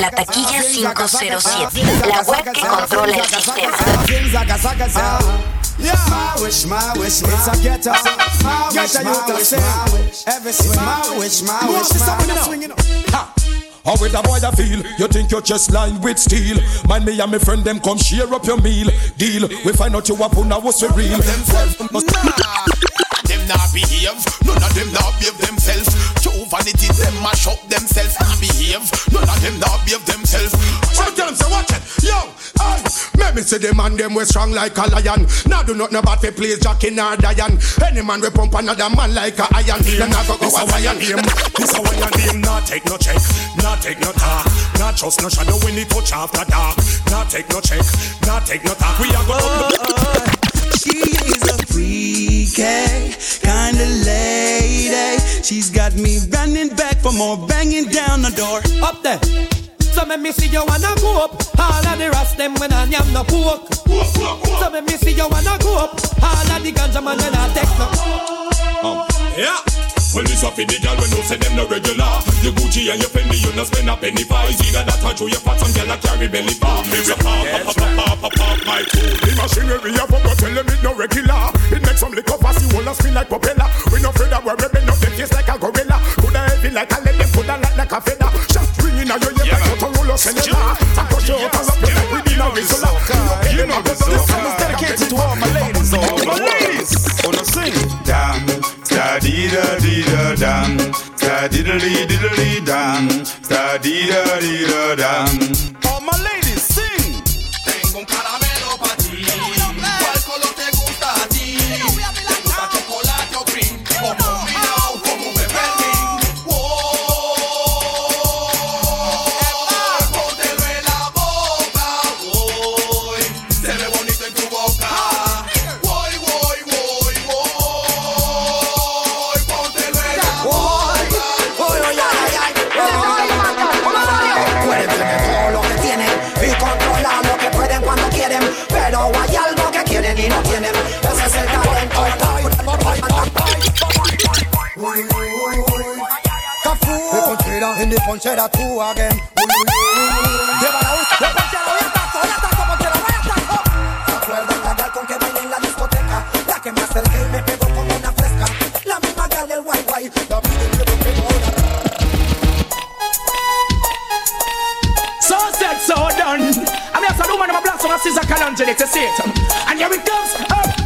La taquilla 507, la web que controla el sistema. Yeah, my wish, my wish, it's a ghetto. My wish, my wish, my wish. Everything, my wish, my wish, my wish. How with a boy I feel? You think your chest lined with steel? Mind me and my friend them come share up your meal. Deal. We find out you a puna was for real. Them not behave, none of them not behave themselves. True vanity, them mash up themselves. Not behave, none of them not behave themselves. So tell them, say watch it, yo, hey. Let me see the man them we strong like a lion. Now do not know about the place Jack in or Diane. Any man we pump another man like a iron. Them not go go a lion name. This a lion name. Not take no check, not take no talk, not trust no shadow when it touch after dark. Not take no check, not take no talk. We are going. She is a freaky kind of lady. She's got me running back for more banging down the door. Up there. So me me see you wanna go up. All of the rest them when I am no pork. So me me see you wanna go up. All of the ganja man when I take no. Um, yeah. Well, this up for the girl when you say them no regular. Your Gucci and your Fendi, you no spend a penny for. It's either that or show your fat and girl a carry belly bar. Me say pop, pop, pop, pop, pop, pop, my tool. The machinery a fuck, tell them it no regular. It makes some liquor a spin like propeller. We no afraid of where we bend up them face like a gorilla. Coulda heavy like a coulda light like a feather. Shot ringing out your ear like a of cellular. I push you out and up you like we did a whistle. You know, this song is dedicated to all my ladies. All my ladies, wanna sing. Damn, da dee da dee da dum, da diddly diddly dum, da dee da dee da dum. the ponchera again. So said, so done. I'm here to do my blast on a scissor cannon till it's a And here it comes.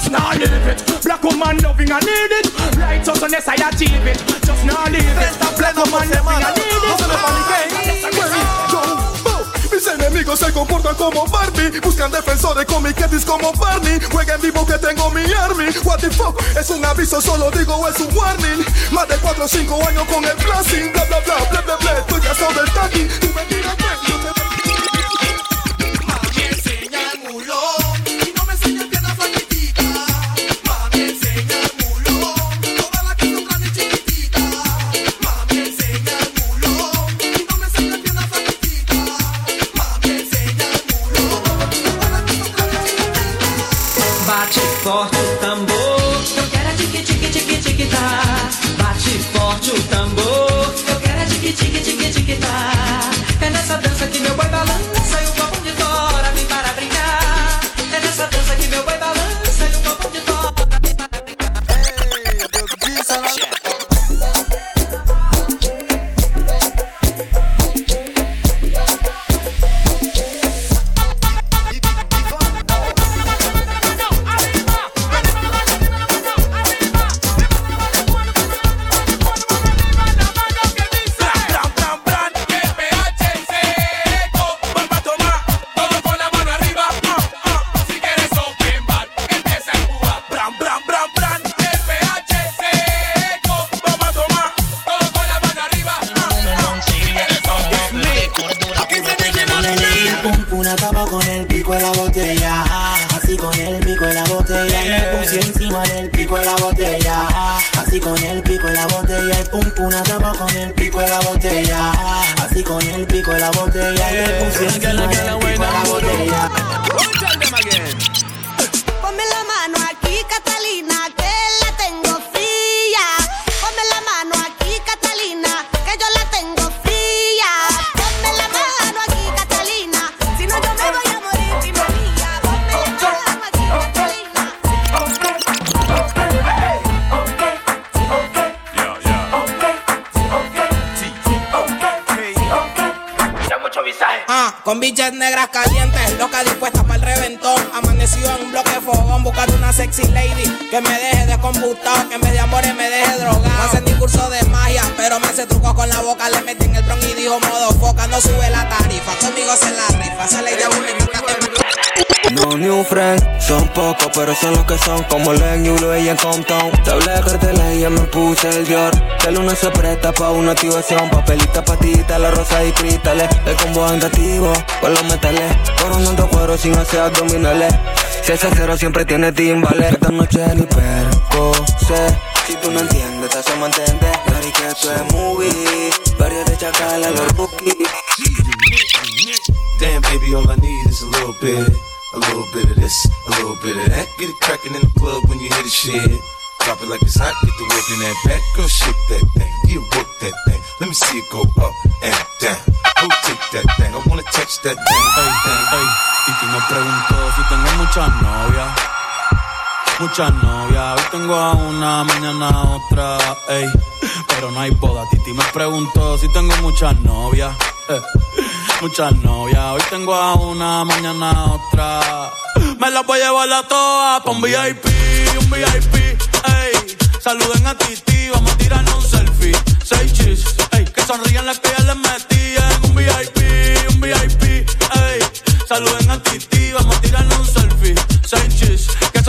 Just now leave it. Black woman loving, I need it. Right out on the side, I achieve it. Just now leave it. Black woman loving, I need it. Mis enemigos se comportan como Barbie Buscan defensores con mi Ketis como Barney. Juega en vivo que tengo mi army. What the fuck, es un aviso, solo digo es un warning. Más de 4 o 5 años con el blasting. Bla bla bla, bla bla bla. Estoy cansado del taqui Tú me tiras yo te pico la botella, y me puse encima del pico de la botella. Ponme la mano aquí, Catalina, Con biches negras calientes, loca dispuesta para el reventón. Amanecido en un bloque de fogón, buscando una sexy lady que me deje de computado, que en vez de amores me deje drogado. No hace ni curso de magia, pero me hace trucos con la boca. Le metí en el bron y dijo modo foca, no sube la tarifa. Conmigo se la rifa, se le llama new friend, son pocos pero son los que son Como Len, Yulo y en Compton. Te hablé de carteles y ya me puse el Dior. De luna se presta pa' una activación Papelita, patita, la rosa y cristales. El combo andativo con los metales. Coronando cuero sin hacer abdominales. Si ese cero siempre tiene timbales. Esta noche ni perco Si tú no entiendes, te hacemos entender. Mary que esto es movie. Varios de chacal a los rookies. Damn baby, all I need is a little bit A little bit of this, a little bit of that. Get it crackin' in the club when you hear the shit. Drop it like it's hot, get the work in that back. Girl, shake that thing, you work that thing. Let me see it go up and down. Rotate that thing, I wanna touch that thing. Hey, hey, hey. Y tú me preguntó si tengo muchas novias. Muchas novias, hoy tengo a una, mañana a otra, ey. Pero no hay boda, Titi me preguntó si tengo muchas novias. Eh muchas novias. Hoy tengo a una, mañana otra. Me las voy a llevar a todas pa' un VIP, un VIP, ey. Saluden a Titi, vamos a tirarnos un selfie. Seis chis, ey. Que sonrían las que ya les metí en un VIP, un VIP, ey. Saluden a Titi, vamos a tirarnos un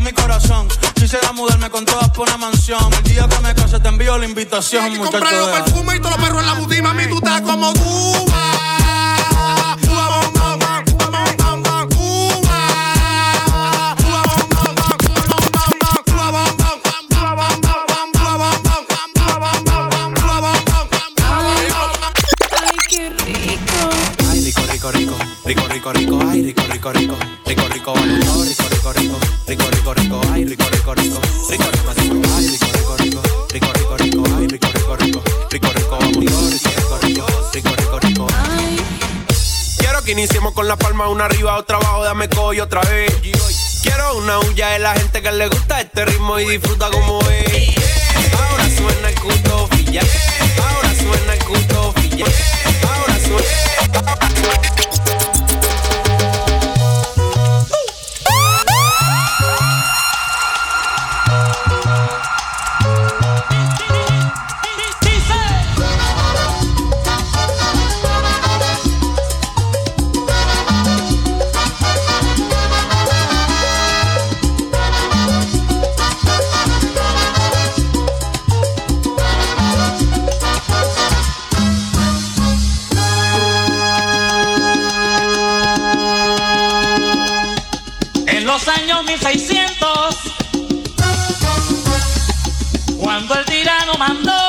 con mi corazón. Quisiera mudarme con todas por una mansión. El día que me case te envío la invitación, Hay que comprar los perfumes y todos los perros en la boutique. Mami, tú estás como Cuba. rico, coy otra vez. Quiero una huya de la gente que le gusta este ritmo y disfruta como es. Ahora suena el culto ahora suena el culto ahora I'm not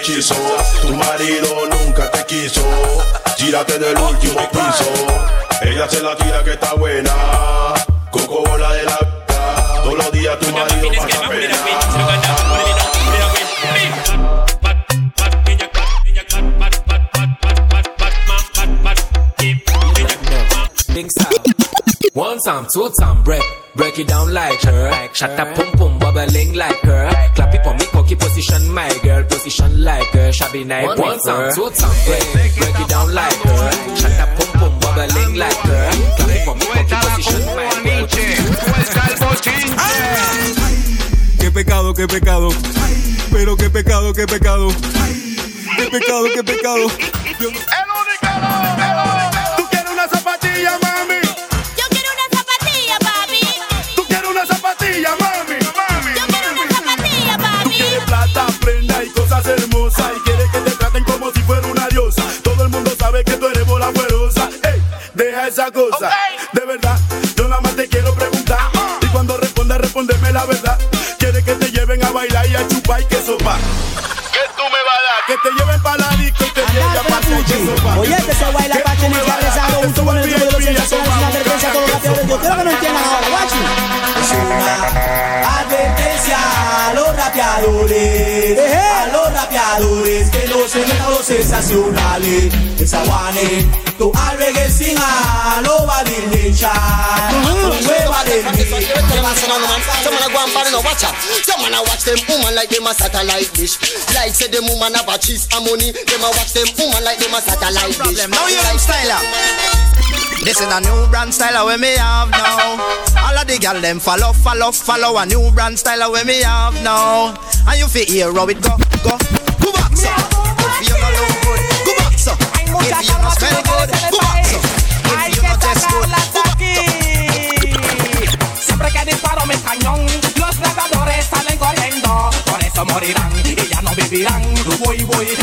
Tu marido nunca te quiso. Tírate del último piso. Ella se la tira que está buena. Coco bola de la Todos los días tu marido pasa pena. Time, two time, break, break it down like her. Shut up, pum pum, bubbling like her. Clap it for me, cocky position, my girl, position like her. Shabby night, one time, two time, break, break it down like her. Shut up, pum pum, bubbling like her. Clap it for me, cocky position, my girl. Qué pecado, qué pecado. Pero qué pecado, qué pecado. Qué pecado, qué pecado. Tú quieres esa cosa. De verdad, yo nada más te quiero preguntar. Y cuando respondas, respóndeme la verdad. Quieres que te lleven a bailar y a chupar y que sopa. ¿Qué tú me vas a dar? Que te lleven para la disco y te lleven a pasear y que sopa. Oye, que se baila pa' tener que rezado junto con el grupo de los sensacionales sin advertencia a todos los rapeadores. Yo quiero que no entiendan ahora, guachi. Es una advertencia a los rapeadores, a los rapeadores que no se metan los sensacionales. Esa guane, tu albergue sin a lo va a dirlecha, nueva de Them a some man, man. Some man a go and party no watch out. Some man a watch them woman like them a satellite dish. Like say them woman have a cheese and money. Them a watch them woman like them a satellite dish. Now you know styler. This is a new brand style we me have now. All of the gal them follow, follow, follow a new brand style we me have now. And you feel hear how it go, go,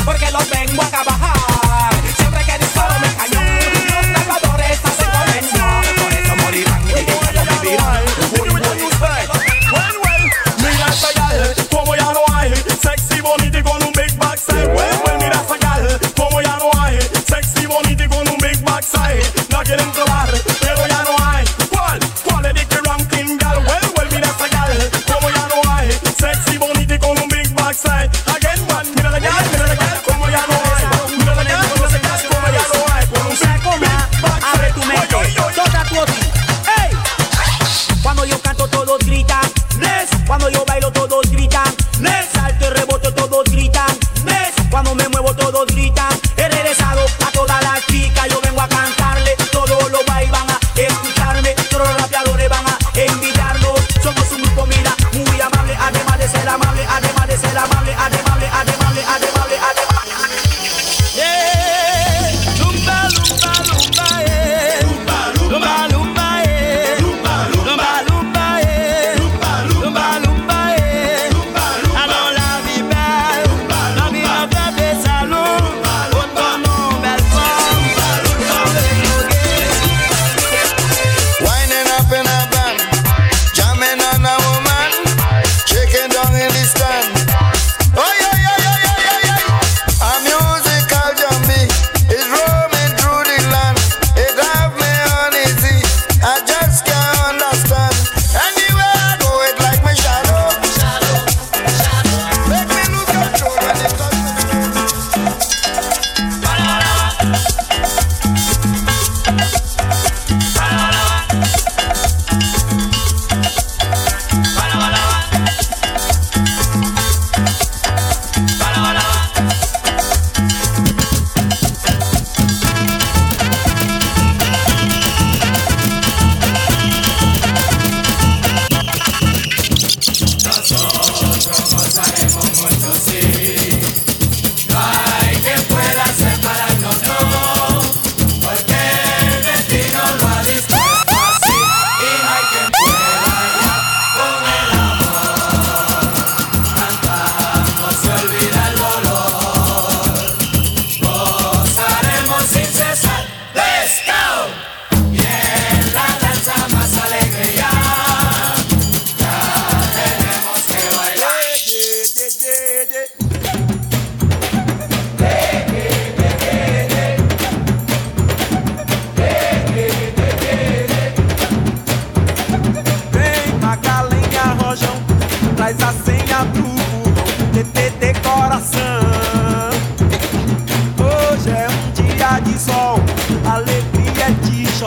porque los vengo a bajar. Siempre que disparo mi cañón, los nadadores salen corriendo. Por eso morirán y no vivirán. Well, well, mira esa gal, como ya no hay Sexy, bonita y con un big backside well, mira esa gal, como ya no hay Sexy, bonita y con un big backside La quieren probar, pero ya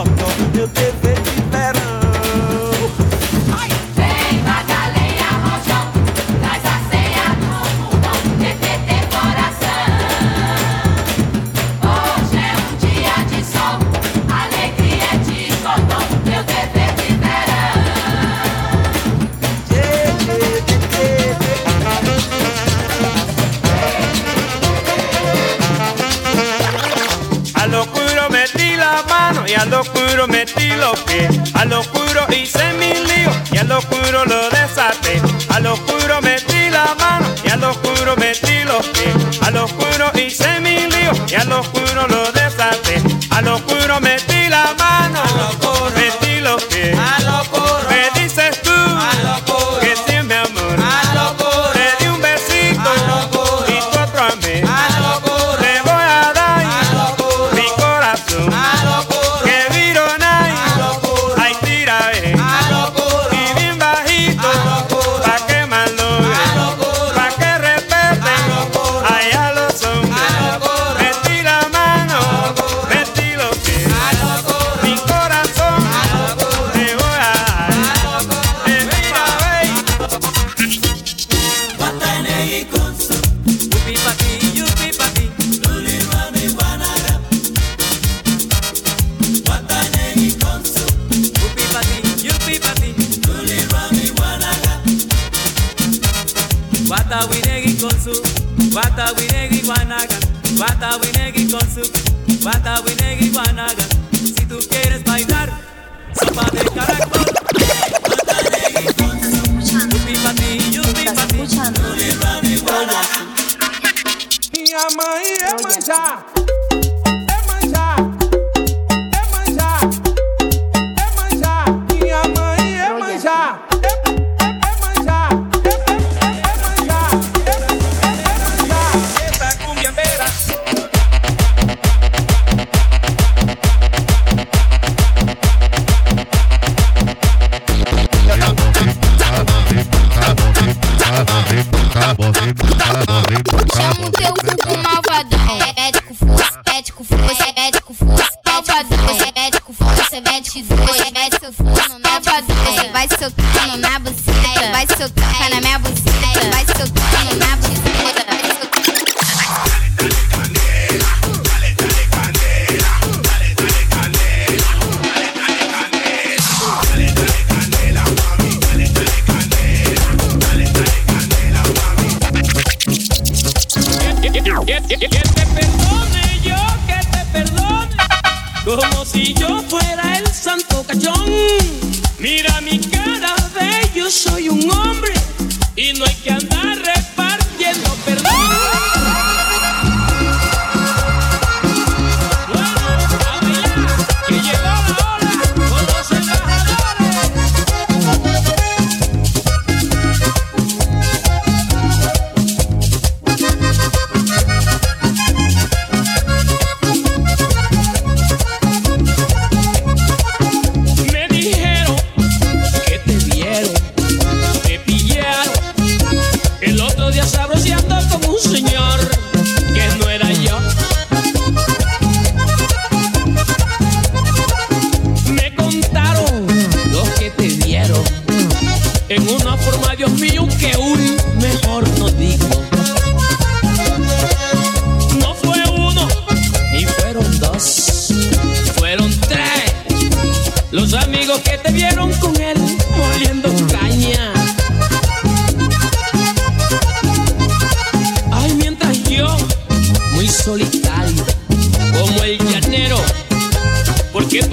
choca o give it. de mi lío y a lo oscuro lo desaté, a lo oscuro me Jamaican. We be back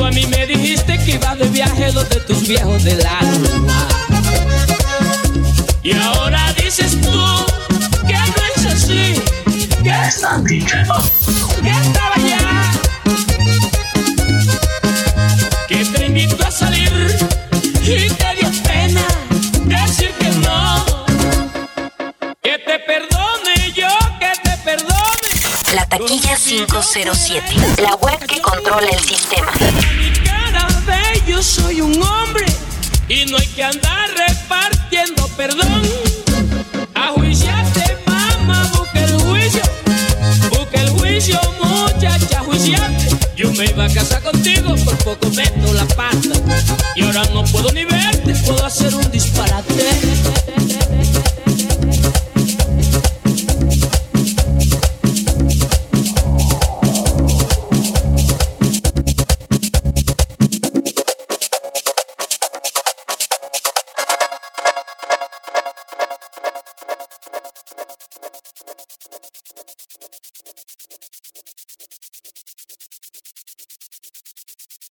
a mí me dijiste que ibas de viaje donde tus viejos del alma. Y ahora dices tú que no es así, que están diciendo que estaba allá. Que te invito a salir y te dio pena decir que no. Que te perdone yo, que te perdone. La taquilla 507, la web que controla el sistema. me iba a casa contigo, por poco meto la pata. Y ahora no puedo ni verte, puedo hacer un disparo.